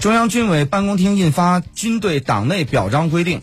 中央军委办公厅印发军队党内表彰规定